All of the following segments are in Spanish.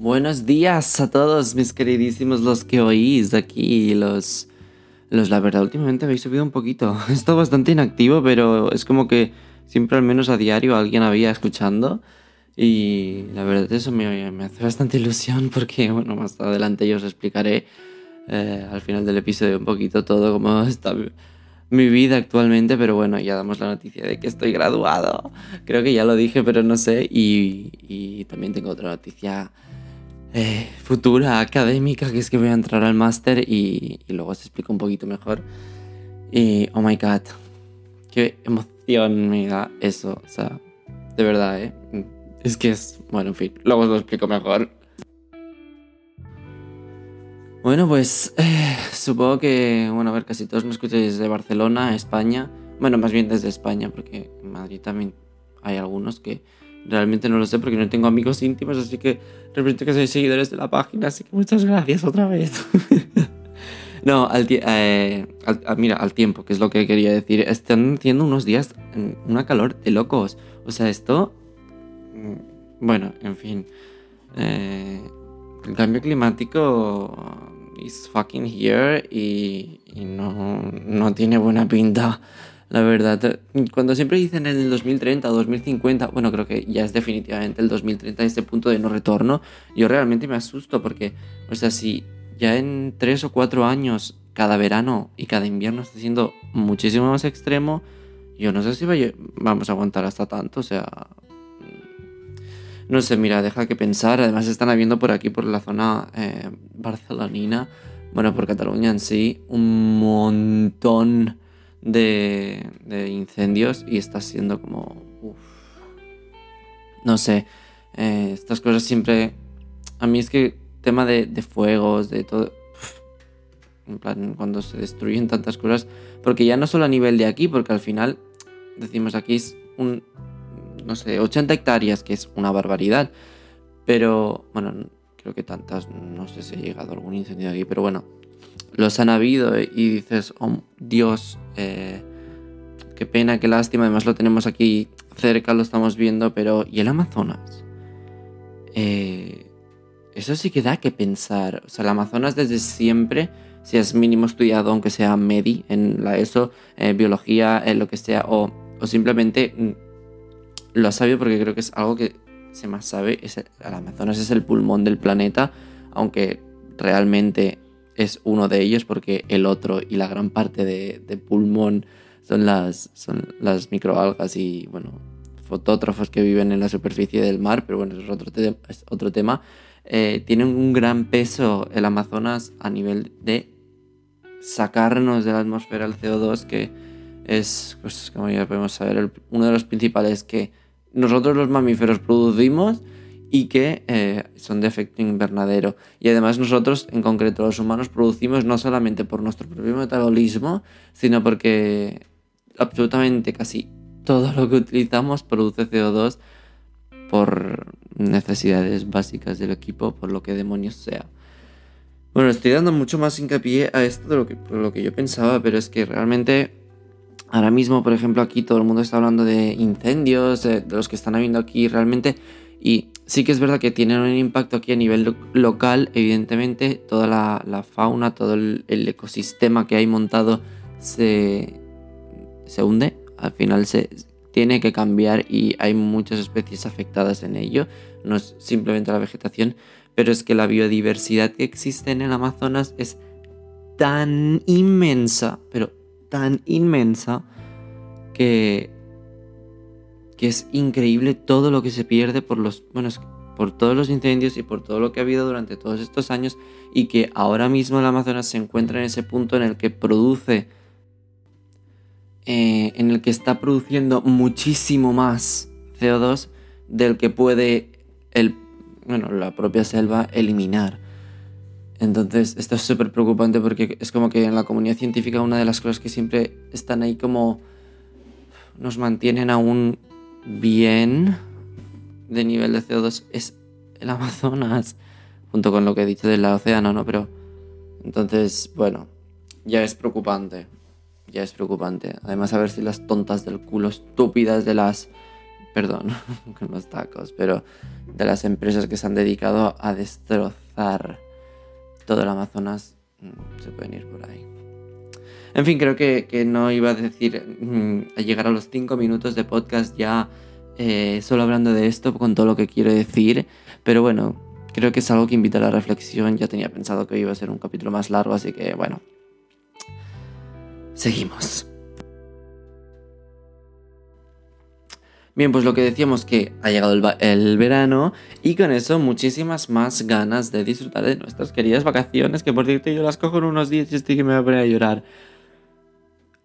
Buenos días a todos mis queridísimos los que oís aquí, los... Los, la verdad, últimamente habéis subido un poquito. He estado bastante inactivo, pero es como que siempre al menos a diario alguien había escuchando. Y la verdad eso me, me hace bastante ilusión porque, bueno, más adelante yo os explicaré eh, al final del episodio un poquito todo cómo está mi vida actualmente, pero bueno, ya damos la noticia de que estoy graduado. Creo que ya lo dije, pero no sé. Y, y también tengo otra noticia eh, futura académica, que es que voy a entrar al máster y, y, luego os explico un poquito mejor. Y, oh my god, qué emoción me da eso. O sea, de verdad, ¿eh? Es que es, bueno, en fin, luego os lo explico mejor. Bueno, pues eh, supongo que, bueno, a ver, casi todos me escucháis desde Barcelona, España. Bueno, más bien desde España, porque en Madrid también hay algunos que realmente no lo sé porque no tengo amigos íntimos, así que repito que sois seguidores de la página, así que muchas gracias otra vez. no, al, eh, al, mira, al tiempo, que es lo que quería decir. Están haciendo unos días una calor de locos. O sea, esto... Mm, bueno, en fin. Eh, el cambio climático is fucking here y, no, no, tiene buena pinta, la verdad. Cuando siempre dicen en el 2030 o 2050, bueno, creo que ya es definitivamente el 2030 este punto de no retorno, yo realmente me asusto porque, o sea, si ya en 3 o 4 años cada verano y cada invierno está siendo muchísimo más extremo, yo no sé si vamos a aguantar hasta tanto, o sea, no sé, mira, deja que pensar. Además están habiendo por aquí, por la zona eh, barcelonina, bueno, por Cataluña en sí, un montón de, incendios y está siendo como... No sé, eh, estas cosas siempre... A mí es que tema de, de fuegos, de todo... En plan, cuando se destruyen tantas cosas, porque ya no solo a nivel de aquí, porque al final decimos aquí es un, no sé, 80 hectáreas, que es una barbaridad. Pero, bueno, creo que tantas, no sé si ha llegado algún incendio aquí, pero bueno, los han habido y dices, oh Dios, eh, qué pena, qué lástima, además lo tenemos aquí cerca, lo estamos viendo, pero ¿y el Amazonas? Eh, eso sí que da que pensar. O sea, el Amazonas desde siempre, si has mínimo estudiado, aunque sea MEDI, en la ESO, eh, biología, en lo que sea, o, o simplemente mm, lo sabido porque creo que es algo que se más sabe. Es el, Amazonas es el pulmón del planeta, aunque realmente es uno de ellos porque el otro y la gran parte de, pulmón son las, son las microalgas y, bueno, fotótrofos que viven en la superficie del mar, pero bueno, es otro, otro tema. Eh, tiene un gran peso el Amazonas a nivel de sacarnos de la atmósfera el CO2, que es, pues como ya podemos saber, uno de los principales que nosotros los mamíferos producimos y que eh, son de efecto invernadero. Y además nosotros, en concreto los humanos, producimos no solamente por nuestro propio metabolismo, sino porque absolutamente casi todo lo que utilizamos produce CO2 por necesidades básicas del equipo, por lo que demonios sea. Bueno, estoy dando mucho más hincapié a esto de lo que, lo que yo pensaba, pero es que realmente Ahora mismo, por ejemplo, aquí todo el mundo está hablando de incendios, de, los que están habiendo aquí realmente. Y sí que es verdad que tienen un impacto aquí a nivel local, evidentemente, toda la, fauna, todo el, ecosistema que hay montado se, se hunde. Al final se tiene que cambiar y hay muchas especies afectadas en ello. No es simplemente la vegetación, pero es que la biodiversidad que existe en el Amazonas es tan inmensa, pero tan inmensa que, que es increíble todo lo que se pierde por los, bueno, por todos los incendios y por todo lo que ha habido durante todos estos años y que ahora mismo el Amazonas se encuentra en ese punto en el que produce, eh, en el que está produciendo muchísimo más CO2 del que puede el, bueno, la propia selva eliminar. Entonces, esto es súper preocupante porque es como que en la comunidad científica una de las cosas que siempre están ahí como nos mantienen aún bien de nivel de CO2 es el Amazonas, junto con lo que he dicho del océano, ¿no? Pero entonces, bueno, ya es preocupante, ya es preocupante. Además, a ver si las tontas del culo estúpidas de las perdón, con los tacos, pero de las empresas que se han dedicado a destrozar todo el Amazonas, mm, se pueden ir por ahí. En fin, creo que, no iba a decir mm, a llegar a los 5 minutos de podcast ya eh, solo hablando de esto con todo lo que quiero decir, pero bueno, creo que es algo que invita a la reflexión. Ya tenía pensado que iba a ser un capítulo más largo, así que bueno, seguimos. Bien, pues lo que decíamos que ha llegado el, verano y con eso muchísimas más ganas de disfrutar de nuestras queridas vacaciones, que por cierto yo las cojo en unos días y estoy que me voy a poner a llorar.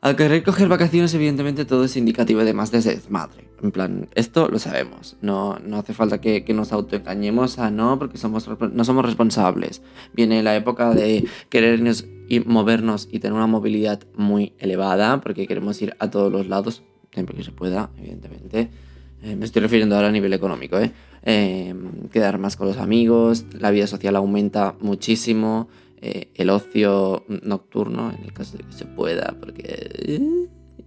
Al querer coger vacaciones, evidentemente todo es indicativo de más de desmadre. En plan, esto lo sabemos. No, no hace falta que, nos autoengañemos a no, porque somos, no somos responsables. Viene la época de querernos y movernos y tener una movilidad muy elevada, porque queremos ir a todos los lados, siempre que se pueda, evidentemente. Eh, me estoy refiriendo ahora a nivel económico, ¿eh? Em, quedar más con los amigos, la vida social aumenta muchísimo, eh, el ocio nocturno, en el caso de que se pueda, porque eh,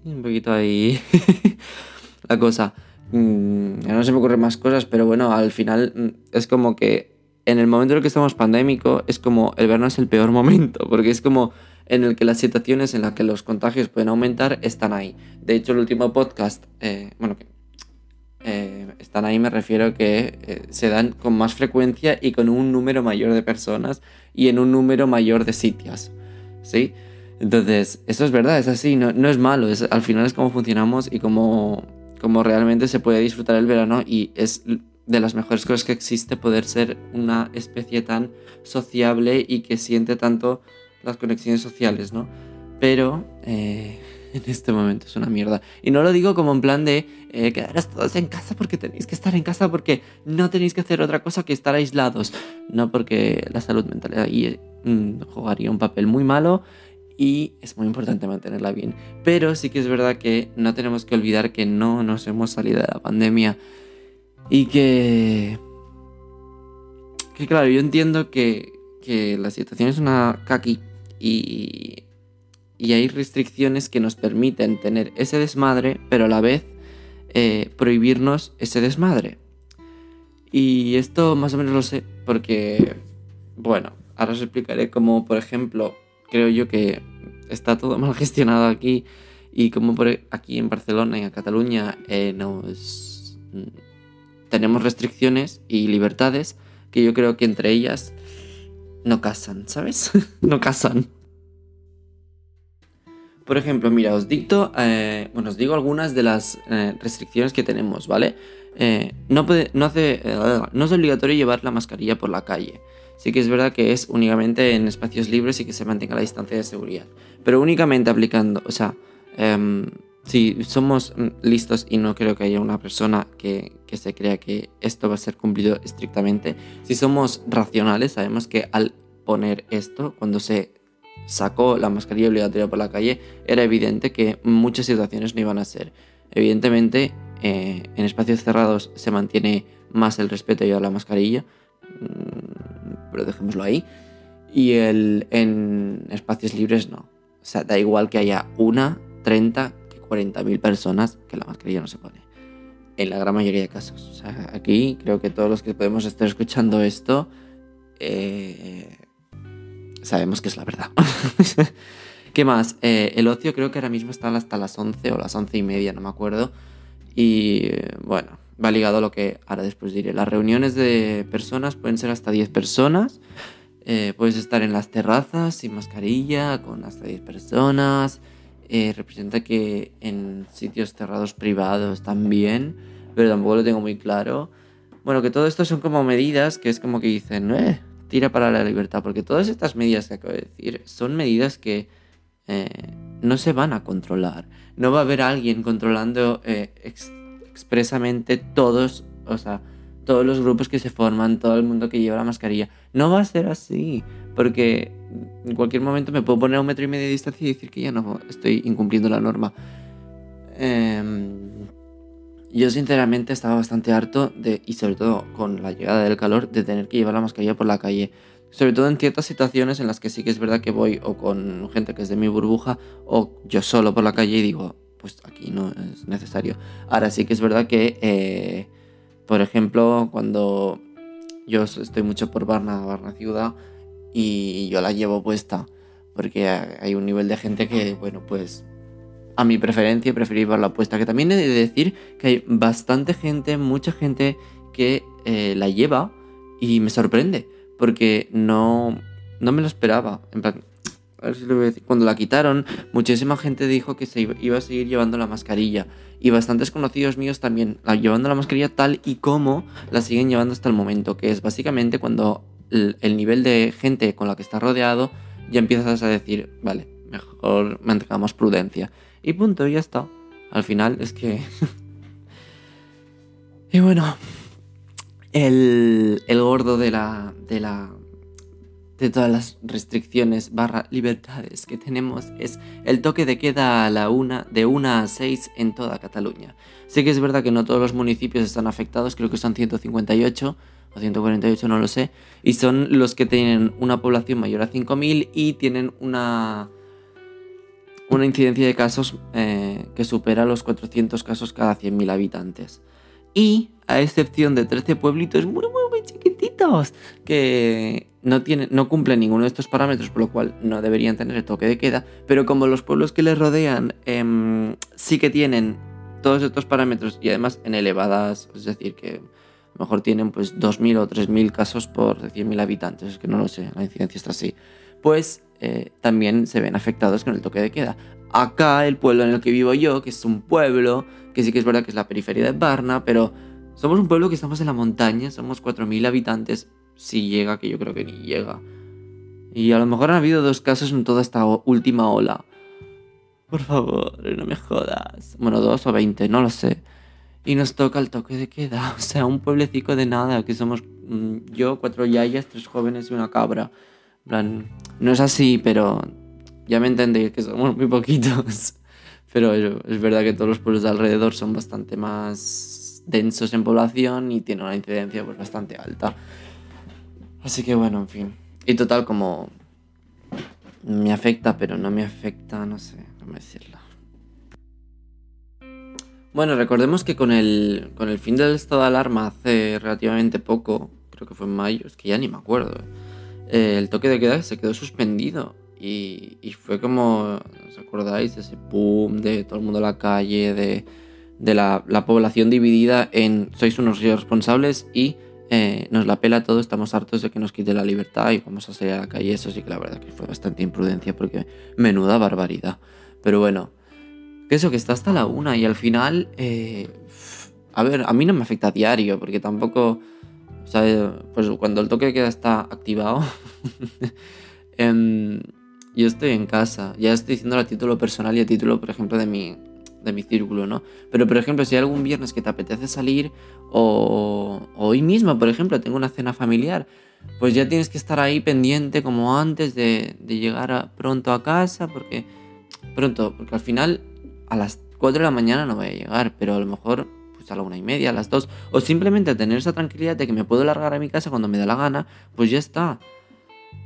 un poquito ahí la cosa. Mm, no se me ocurren más cosas, pero bueno, al final mm, es como que en el momento en el que estamos pandémico, es como el verano es el peor momento, porque es como en el que las situaciones en las que los contagios pueden aumentar están ahí. De hecho, el último podcast, eh, bueno, eh, están ahí me refiero que eh, se dan con más frecuencia y con un número mayor de personas y en un número mayor de sitios. ¿Sí? Entonces, eso es verdad, es así, no, no es malo, es, al final es como funcionamos y cómo, cómo realmente se puede disfrutar el verano y es de las mejores cosas que existe poder ser una especie tan sociable y que siente tanto las conexiones sociales, ¿no? Pero eh, en este momento es una mierda. Y no lo digo como en plan de eh, quedaros todos en casa porque tenéis que estar en casa porque no tenéis que hacer otra cosa que estar aislados. No porque la salud mental ahí mm, jugaría un papel muy malo y es muy importante mantenerla bien. Pero sí que es verdad que no tenemos que olvidar que no nos hemos salido de la pandemia y que... Que claro, yo entiendo que, que la situación es una kaki y y hay restricciones que nos permiten tener ese desmadre, pero a la vez eh, prohibirnos ese desmadre. Y esto más o menos lo sé porque, bueno, ahora os explicaré cómo, por ejemplo, creo yo que está todo mal gestionado aquí y como por aquí en Barcelona y en Cataluña eh, nos tenemos restricciones y libertades que yo creo que entre ellas no casan, ¿sabes? no casan. Por ejemplo, mira, os dicto, eh, os digo algunas de las eh, restricciones que tenemos, ¿vale? Eh, no, puede, es obligatorio llevar la mascarilla por la calle. Sí que es verdad que es únicamente en espacios libres y que se mantenga la distancia de seguridad. Pero únicamente aplicando, o sea, em, si somos listos y no creo que haya una persona que, se crea que esto va a ser cumplido estrictamente, si somos racionales, sabemos que al poner esto, cuando se sacó la mascarilla obligatoria por la calle, era evidente que muchas situaciones no iban a ser. Evidentemente, eh, en espacios cerrados se mantiene más el respeto a la mascarilla, mm, pero dejémoslo ahí. Y el, en espacios libres no. O sea, da igual que haya una, 30, que 40.000 personas que la mascarilla no se pone. En la gran mayoría de casos. O sea, aquí creo que todos los que podemos estar escuchando esto eh, sabemos que es la verdad. ¿Qué más? Eh, el ocio creo que ahora mismo está hasta las 11 o las 11 y media, no me acuerdo. Y bueno, va ligado a lo que ahora después diré. Las reuniones de personas pueden ser hasta 10 personas. Eh, puedes estar en las terrazas sin mascarilla, con hasta 10 personas. Eh, representa que en sitios cerrados privados también, pero tampoco lo tengo muy claro. Bueno, que todo esto son como medidas que es como que dicen, eh, tira para la libertad, porque todas estas medidas que acabo de decir son medidas que eh, no se van a controlar. No va a haber alguien controlando eh, expresamente todos, o sea, todos los grupos que se forman, todo el mundo que lleva la mascarilla. No va a ser así, porque en cualquier momento me puedo poner a un metro y medio de distancia y decir que ya no estoy incumpliendo la norma. Eh, yo sinceramente estaba bastante harto de, y sobre todo con la llegada del calor, de tener que llevar la mascarilla por la calle. Sobre todo en ciertas situaciones en las que sí que es verdad que voy o con gente que es de mi burbuja o yo solo por la calle y digo, pues aquí no es necesario. Ahora sí que es verdad que, eh, por ejemplo, cuando yo estoy mucho por Barna, Barna ciudad, y yo la llevo puesta, porque hay un nivel de gente que, bueno, pues a mi preferencia preferí llevarla puesta. Que también he de decir que hay bastante gente, mucha gente que eh, la lleva y me sorprende, porque no, no me lo esperaba. En plan, a ver si lo voy a decir. Cuando la quitaron, muchísima gente dijo que se iba a seguir llevando la mascarilla. Y bastantes conocidos míos también, llevando la mascarilla tal y como la siguen llevando hasta el momento. Que es básicamente cuando el, nivel de gente con la que está rodeado ya empiezas a decir, vale, mejor mantengamos prudencia. Y punto, ya está. Al final es que... y bueno, el, el gordo de la, de la de todas las restricciones barra libertades que tenemos es el toque de queda a la una, de 1 a 6 en toda Cataluña. Sé que es verdad que no todos los municipios están afectados, creo que son 158 o 148, no lo sé, y son los que tienen una población mayor a 5.000 y tienen una, una incidencia de casos eh, que supera los 400 casos cada 100.000 habitantes. Y a excepción de 13 pueblitos muy, muy, muy chiquititos que no, tienen, no cumplen ninguno de estos parámetros, por lo cual no deberían tener el toque de queda, pero como los pueblos que les rodean em, sí que tienen todos estos parámetros y además en elevadas, es decir, que mejor tienen pues 2.000 o 3.000 casos por 100.000 habitantes, es que no lo sé, la incidencia está así, pues eh, también se ven afectados con el toque de queda. Acá, el pueblo en el que vivo yo, que es un pueblo, que sí que es verdad que es la periferia de Varna, pero somos un pueblo que estamos en la montaña, somos 4.000 habitantes, si llega, que yo creo que ni llega. Y a lo mejor han habido dos casos en toda esta última ola. Por favor, no me jodas. Bueno, dos o veinte, no lo sé. Y nos toca el toque de queda. O sea, un pueblecito de nada, que somos mm, yo, cuatro yayas, tres jóvenes y una cabra. Plan, no es así, pero ya me entendéis que somos muy poquitos. Pero es verdad que todos los pueblos de alrededor son bastante más densos en población y tienen una incidencia pues, bastante alta. Así que bueno, en fin. Y total, como me afecta, pero no me afecta, no sé cómo decirlo. Bueno, recordemos que con el, con el fin del estado de alarma hace relativamente poco, creo que fue en mayo, es que ya ni me acuerdo, eh, el toque de queda se quedó suspendido. Y, fue como, ¿os acordáis? Ese boom de todo el mundo en la calle, de, la, población dividida en sois unos irresponsables y eh, nos la pela todo, estamos hartos de que nos quite la libertad y vamos a salir a la calle. Eso sí que la verdad que fue bastante imprudencia porque menuda barbaridad. Pero bueno, que eso, que está hasta la una y al final, eh, a ver, a mí no me afecta a diario porque tampoco, o sea, pues cuando el toque queda está activado, em, yo estoy en casa, ya estoy diciendo a título personal y a título, por ejemplo, de mi, de mi círculo, ¿no? Pero por ejemplo, si hay algún viernes que te apetece salir o, hoy mismo, por ejemplo, tengo una cena familiar, pues ya tienes que estar ahí pendiente como antes de, llegar pronto a casa, porque pronto, porque al final a las 4 de la mañana no voy a llegar, pero a lo mejor a la una y media, a las 2, o simplemente tener esa tranquilidad de que me puedo largar a mi casa cuando me da la gana, pues ya está.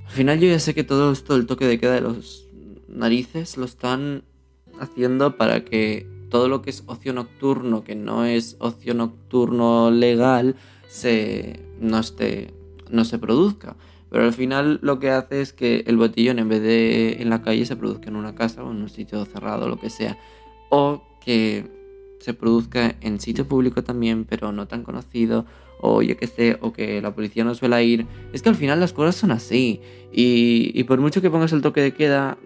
Al final yo ya sé que todo esto, el toque de queda de los narices, lo están haciendo para que todo lo que es ocio nocturno, que no es ocio nocturno legal, se, no, esté, no se produzca. Pero al final lo que hace es que el botellón en vez de en la calle se produzca en una casa o en un sitio cerrado, lo que sea. O que se produzca en sitio público también, pero no tan conocido. O yo que sé, o que la policía no suele ir. Es que al final las cosas son así. Y, por mucho que pongas el toque de queda,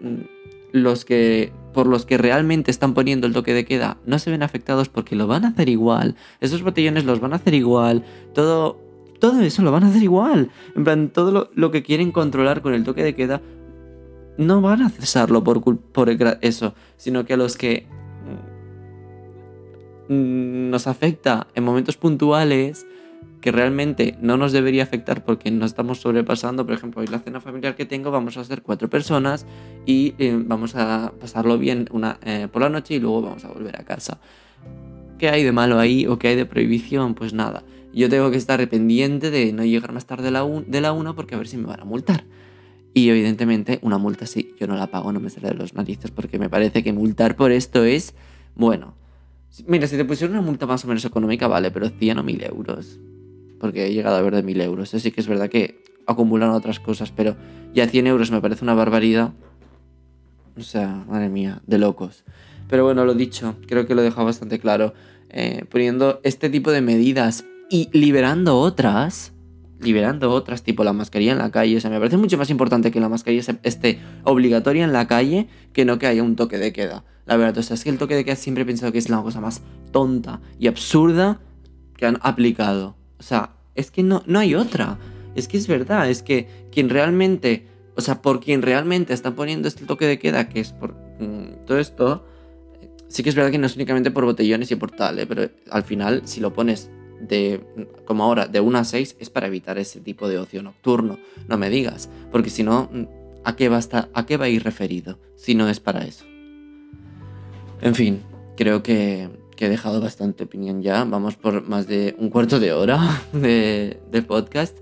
los que por los que realmente están poniendo el toque de queda no se ven afectados porque lo van a hacer igual. Esos botellones los van a hacer igual. Todo todo eso lo van a hacer igual. En plan, todo lo, que quieren controlar con el toque de queda no van a cesarlo por, por eso, sino que a los que mm, nos afecta en momentos puntuales que realmente no nos debería afectar porque no estamos sobrepasando. Por ejemplo, hoy la cena familiar que tengo vamos a ser cuatro personas y eh, vamos a pasarlo bien una, eh, por la noche y luego vamos a volver a casa. ¿Qué hay de malo ahí o qué hay de prohibición? Pues nada. Yo tengo que estar pendiente de no llegar más tarde de la, una porque a ver si me van a multar. Y evidentemente una multa sí, yo no la pago, no me sale de los narices porque me parece que multar por esto es Bueno, mira, si te pusieron una multa más o menos económica, vale, pero 100 o 1000 euros. Porque he llegado a ver de 1000 euros. Así que es verdad que acumulan otras cosas, pero ya 100 euros me parece una barbaridad. O sea, madre mía, de locos. Pero bueno, lo dicho, creo que lo he dejado bastante claro. Eh, poniendo este tipo de medidas y liberando otras, liberando otras, tipo la mascarilla en la calle. O sea, me parece mucho más importante que la mascarilla esté obligatoria en la calle que no que haya un toque de queda. La verdad, o sea, es que el toque de queda siempre he pensado que es la cosa más tonta y absurda que han aplicado. O sea, es que no, no hay otra. Es que es verdad, es que quien realmente, o sea, por quien realmente está poniendo este toque de queda, que es por mm, todo esto, sí que es verdad que no es únicamente por botellones y por tal, ¿eh? pero al final, si lo pones de, como ahora, de 1 a 6, es para evitar ese tipo de ocio nocturno. No me digas, porque si no, ¿a qué, va a ¿a qué va ir referido si no es para eso? En fin, creo que, he dejado bastante opinión ya. Vamos por más de un cuarto de hora de podcast.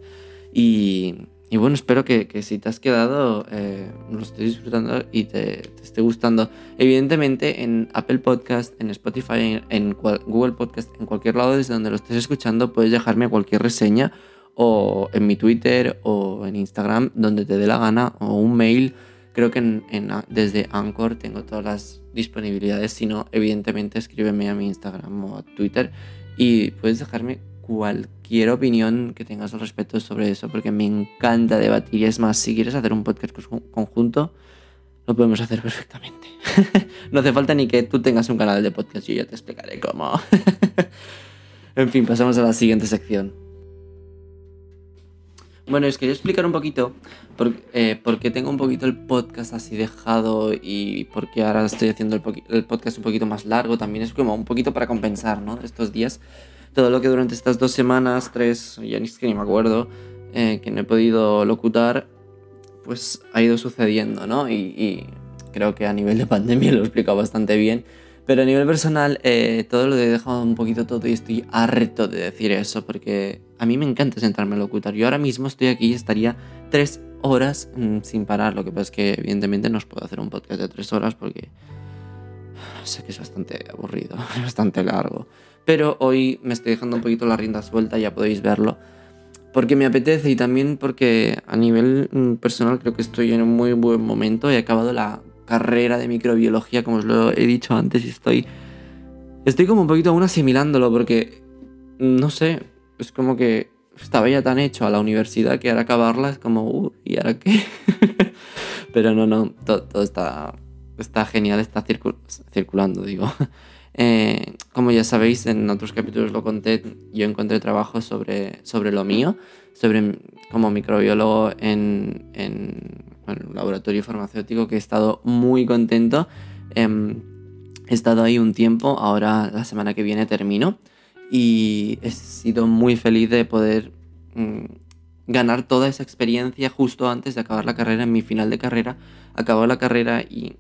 Y, y bueno, espero que, si te has quedado, eh, lo estés disfrutando y te, esté gustando. Evidentemente, en Apple Podcast, en Spotify, en, Google Podcast, en cualquier lado desde donde lo estés escuchando, puedes dejarme cualquier reseña o en mi Twitter o en Instagram, donde te dé la gana, o un mail. Creo que desde Anchor tengo todas las disponibilidades. Si no, evidentemente, escríbeme a mi Instagram o a Twitter y puedes dejarme cualquier opinión que tengas al respecto sobre eso, porque me encanta debatir. Y es más, si quieres hacer un podcast conjunto, lo podemos hacer perfectamente. no hace falta ni que tú tengas un canal de podcast, yo ya te explicaré cómo. en fin, pasamos a la siguiente sección. Bueno, os quería explicar un poquito por, eh, qué tengo un poquito el podcast así dejado y por qué ahora estoy haciendo el, el, podcast un poquito más largo. También es como un poquito para compensar, ¿no? Estos días todo lo que durante estas dos semanas, tres, ya ni siquiera me acuerdo, eh, que no he podido locutar, pues ha ido sucediendo, ¿no? Y, creo que a nivel de pandemia lo he explicado bastante bien. Pero a nivel personal, eh, todo lo he dejado un poquito todo y estoy harto de decir eso, porque a mí me encanta sentarme a locutar. Yo ahora mismo estoy aquí y estaría tres horas mm, sin parar. Lo que pasa es que, evidentemente, no os puedo hacer un podcast de tres horas porque sé que es bastante aburrido, bastante largo. Pero hoy me estoy dejando un poquito la rienda suelta, ya podéis verlo. Porque me apetece y también porque a nivel mm, personal creo que estoy en un muy buen momento. He acabado la carrera de microbiología, como os lo he dicho antes, y estoy. Estoy como un poquito aún asimilándolo porque. No sé, es como que estaba ya tan hecho a la universidad que ahora acabarla es como, uh, ¿y ahora qué? Pero no, no, todo, todo está, está genial, está circulando, digo. Eh, como ya sabéis, en otros capítulos lo conté, yo encontré trabajo sobre, sobre lo mío, sobre como microbiólogo en, en un laboratorio farmacéutico que he estado muy contento. Em, he estado ahí un tiempo, ahora la semana que viene termino y he sido muy feliz de poder mm, ganar toda esa experiencia justo antes de acabar la carrera, en mi final de carrera. Acabo la carrera y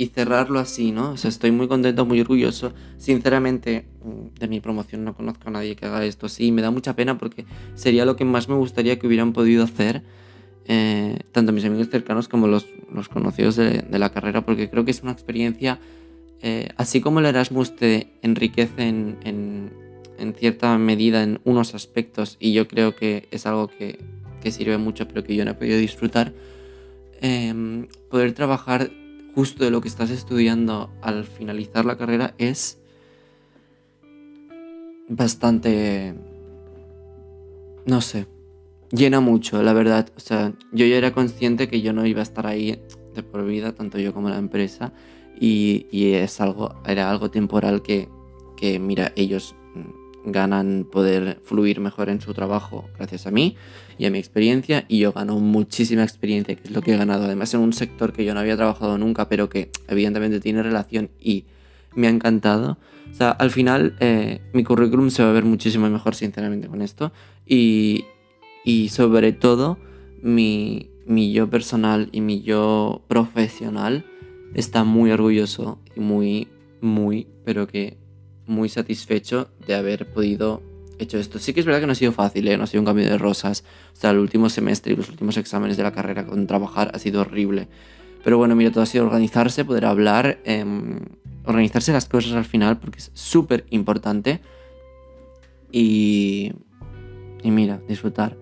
y cerrarlo así, ¿no? O sea, estoy muy contento, muy orgulloso. Sinceramente, mm, de mi promoción no conozco a nadie que haga esto. Sí, me da mucha pena porque sería lo que más me gustaría que hubieran podido hacer. Eh, tanto mis amigos cercanos como los, conocidos de, la carrera, porque creo que es una experiencia, eh, así como el Erasmus te enriquece en, cierta medida en unos aspectos, y yo creo que es algo que, sirve mucho, pero que yo no he podido disfrutar, eh, poder trabajar justo de lo que estás estudiando al finalizar la carrera es bastante... No sé, llena mucho, la verdad. O sea, yo ya era consciente que yo no iba a estar ahí de por vida, tanto yo como la empresa, y, es algo, era algo temporal que, que, mira, ellos ganan poder fluir mejor en su trabajo gracias a mí y a mi experiencia y yo gano muchísima experiencia, que es lo que he ganado además en un sector que yo no había trabajado nunca, pero que evidentemente tiene relación y me ha encantado. O sea, al final eh, mi currículum se va a ver muchísimo mejor sinceramente con esto y, y sobre todo mi, mi yo personal y mi yo profesional está muy orgulloso y muy, muy, pero que muy satisfecho de haber podido hecho esto. Sí que es verdad que no ha sido fácil, ¿eh? no ha sido un cambio de rosas. O sea, el último semestre y los últimos exámenes de la carrera con trabajar ha sido horrible. Pero bueno, mira, todo ha sido organizarse, poder hablar. Em, organizarse las cosas al final porque es súper importante. Y, y mira, disfrutar.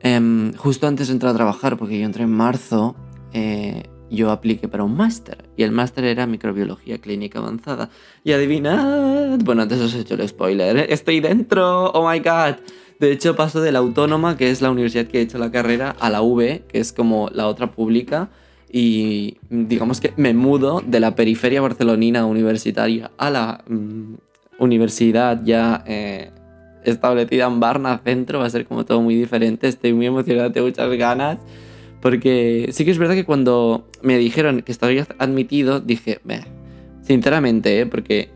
Em, justo antes de entrar a trabajar, porque yo entré en marzo, eh, yo apliqué para un máster. Y el máster era microbiología clínica avanzada. Y adivinad. Bueno, antes os he hecho el spoiler. ¿eh? Estoy dentro. Oh my god. De hecho, paso de la autónoma, que es la universidad que he hecho la carrera, a la V, que es como la otra pública. Y digamos que me mudo de la periferia barcelonina universitaria a la mm, universidad ya eh, establecida en Barna Centro. Va a ser como todo muy diferente. Estoy muy emocionado, tengo muchas ganas. Porque sí que es verdad que cuando me dijeron que estaba admitido, dije, sinceramente, ¿eh? porque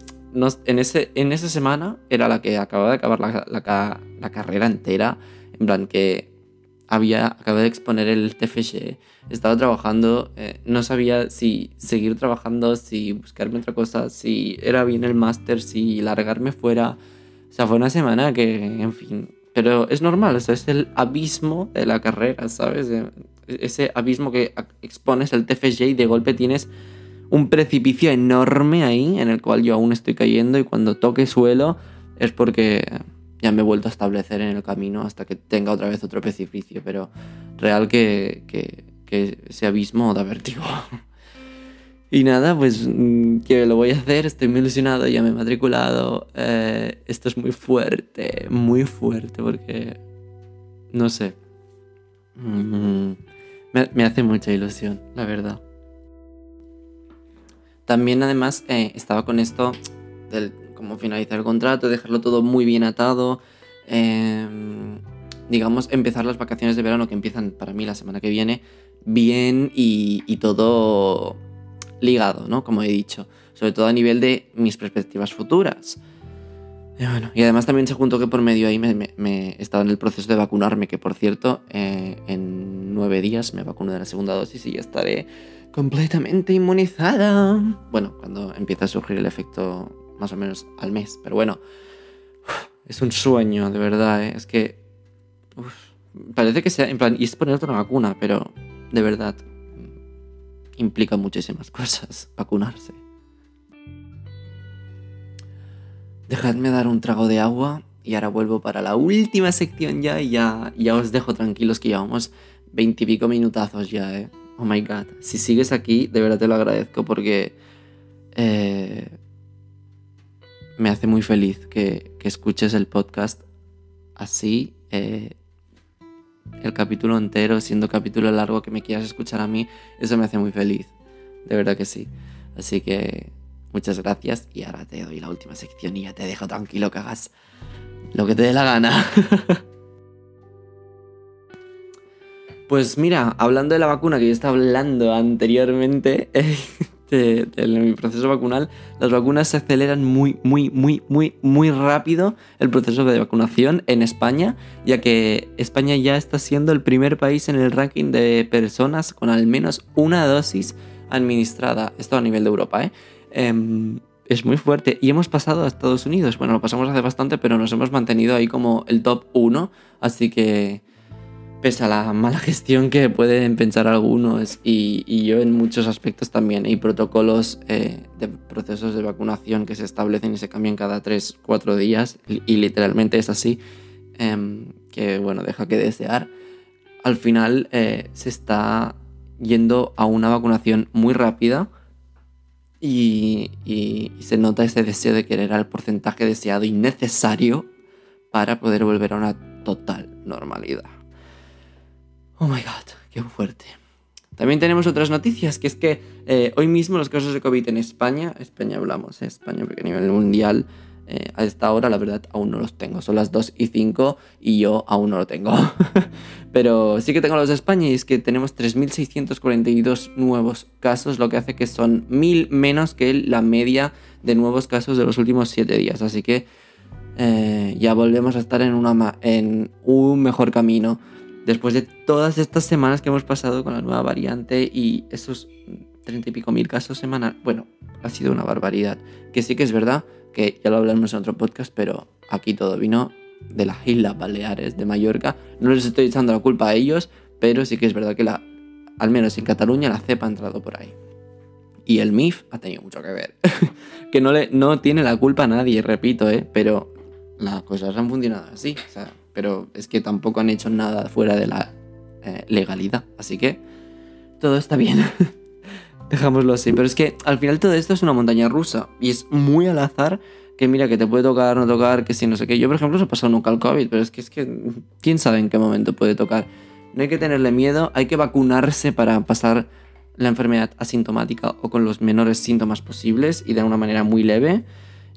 en, ese, en esa semana era la que acababa de acabar la, carrera entera. En plan, que había acabado de exponer el TFG, estaba trabajando, eh, no sabía si seguir trabajando, si buscarme otra cosa, si era bien el máster, si largarme fuera. O sea, fue una semana que, en fin, pero es normal, o es el abismo de la carrera, ¿sabes? Ese abismo que expones el TFG y de golpe tienes un precipicio enorme ahí en el cual yo aún estoy cayendo y cuando toque suelo es porque ya me he vuelto a establecer en el camino hasta que tenga otra vez otro precipicio, pero real que, que, que ese abismo da vértigo. Y nada, pues mm, que lo voy a hacer, estoy muy ilusionado, ya me he matriculado. Eh, esto es muy fuerte, muy fuerte, porque no sé. Mm, me, hace mucha ilusión, la verdad. También además eh, estaba con esto del cómo finalizar el contrato, dejarlo todo muy bien atado. Em, digamos, empezar las vacaciones de verano que empiezan para mí la semana que viene bien y, y todo ligado, ¿no? Como he dicho, sobre todo a nivel de mis perspectivas futuras. Y, bueno, y además también se juntó que por medio ahí me, he estado en el proceso de vacunarme, que por cierto, eh, en nueve días me vacuno de la segunda dosis y ya estaré completamente inmunizada. Bueno, cuando empieza a surgir el efecto más o menos al mes, pero bueno, es un sueño, de verdad, ¿eh? es que parece que sea, en plan, y es ponerte una vacuna, pero de verdad, implica muchísimas cosas vacunarse. Dejadme dar un trago de agua y ahora vuelvo para la última sección ya y ya, ya os dejo tranquilos que llevamos veintipico minutazos ya, eh. Oh my god. Si sigues aquí, de verdad te lo agradezco porque eh, me hace muy feliz que, escuches el podcast así. Eh, el capítulo entero, siendo capítulo largo, que me quieras escuchar a mí, eso me hace muy feliz. De verdad que sí. Así que muchas gracias y ahora te doy la última sección y ya te dejo tranquilo que hagas lo que te dé la gana. pues mira, hablando de la vacuna que yo estaba hablando anteriormente, de, mi proceso vacunal, las vacunas se aceleran muy, muy, muy, muy, muy rápido el proceso de vacunación en España, ya que España ya está siendo el primer país en el ranking de personas con al menos una dosis administrada. Esto a nivel de Europa, ¿eh? Em, es muy fuerte. Y hemos pasado a Estados Unidos. Bueno, lo pasamos hace bastante, pero nos hemos mantenido ahí como el top 1. Así que pese a la mala gestión que pueden pensar algunos y, yo en muchos aspectos también, hay protocolos eh, de procesos de vacunación que se establecen y se cambian cada 3-4 días y, literalmente es así, em, que bueno, deja que desear. Al final eh, se está yendo a una vacunación muy rápida y, y se nota ese deseo de querer al porcentaje deseado y necesario para poder volver a una total normalidad. Oh my god, qué fuerte. También tenemos otras noticias, que es que eh, hoy mismo los casos de COVID en España, España hablamos, ¿eh? España, porque a nivel mundial eh, a esta hora la verdad aún no los tengo, son las 2 y 5 y yo aún no lo tengo. Pero sí que tengo los de España y es que tenemos 3.642 nuevos casos, lo que hace que son 1.000 menos que la media de nuevos casos de los últimos 7 días. Así que ya volvemos a estar en un mejor camino después de todas estas semanas que hemos pasado con la nueva variante y esos treinta y pico mil casos semanal, bueno, ha sido una barbaridad. Que sí que es verdad, que ya lo hablamos en otro podcast, pero aquí todo vino de las Islas Baleares, de Mallorca. No les estoy echando la culpa a ellos, pero sí que es verdad que la, al menos en Cataluña la cepa ha entrado por ahí. Y el MIF ha tenido mucho que ver. que no, le, no tiene la culpa a nadie, repito, ¿eh? Pero las cosas han funcionado así. O sea, pero es que tampoco han hecho nada fuera de la eh, legalidad. Así que todo está bien. Dejámoslo así. Pero es que al final todo esto es una montaña rusa. Y es muy al azar que mira, que te puede tocar, no tocar, que si no sé qué. Yo, por ejemplo, se he pasado nunca el COVID, pero es que es que quién sabe en qué momento puede tocar. No hay que tenerle miedo, hay que vacunarse para pasar la enfermedad asintomática o con los menores síntomas posibles y de una manera muy leve.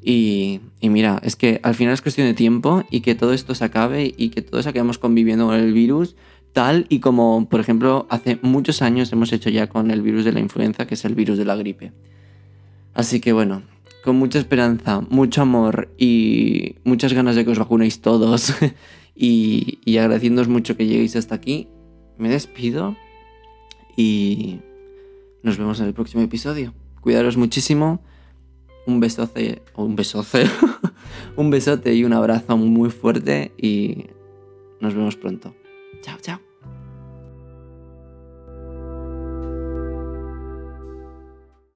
Y, mira, es que al final es cuestión de tiempo y que todo esto se acabe y que todos acabemos conviviendo con el virus tal y como, por ejemplo, hace muchos años hemos hecho ya con el virus de la influenza, que es el virus de la gripe. Así que bueno, con mucha esperanza, mucho amor y muchas ganas de que os vacunéis todos y, y agradeciéndoos mucho que lleguéis hasta aquí, me despido y nos vemos en el próximo episodio. Cuidaros muchísimo. Un besote, o un besote, un besote y un abrazo muy fuerte y nos vemos pronto. Chao, chao.